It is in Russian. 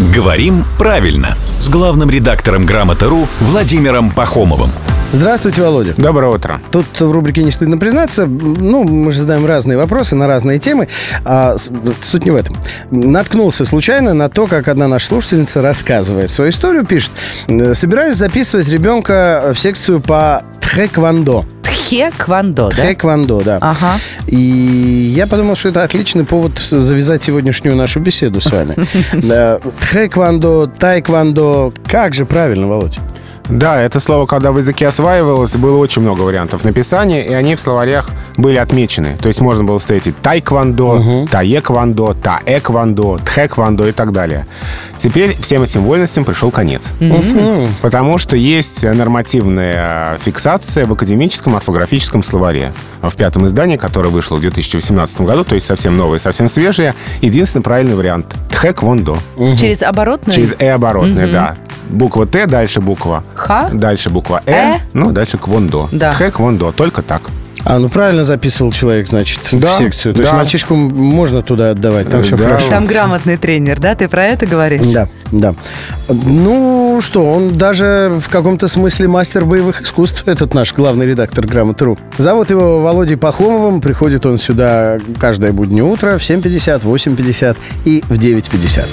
Говорим правильно с главным редактором «Грамоты.ру» Владимиром Пахомовым. Здравствуйте, Володя. Доброе утро. Тут в рубрике «Не стыдно признаться», ну, мы же задаем разные вопросы на разные темы, а суть не в этом. Наткнулся случайно на то, как одна наша слушательница рассказывает свою историю, пишет, «Э, собираюсь записывать ребенка в секцию по тхэквондо. Тхе-квандо, да? Тхэквондо, да. Ага. И я подумал, что это отличный повод завязать сегодняшнюю нашу беседу с вами. Тхэквондо, тайквондо, как же правильно, Володь? Да, это слово, когда в языке осваивалось, было очень много вариантов написания, и они в словарях были отмечены. То есть можно было встретить тайквондо, таеквондо, таэквондо, тхэквондо и так далее. Теперь всем этим вольностям пришел конец. Потому что есть нормативная фиксация в академическом орфографическом словаре. В пятом издании, которое вышло в 2018 году, то есть совсем новое, совсем свежее, единственный правильный вариант — тхэквондо. Через? Через «э» оборотное, да. Буква «т», дальше буква Ха? Дальше буква «э», Э. ну, дальше квондо. Да. Тхэ квондо, только так. А, ну правильно записывал человек, значит, Да, в секцию. То есть да. мальчишку можно туда отдавать, там все Да. хорошо. Там грамотный тренер, да? Ты про это говоришь? Да, да. Ну что, он даже в каком-то смысле мастер боевых искусств, этот наш главный редактор «Грамоты.ру». Зовут его Володей Пахомовым. Приходит он сюда каждое буднее утро в 7.50, 8.50 и в 9.50.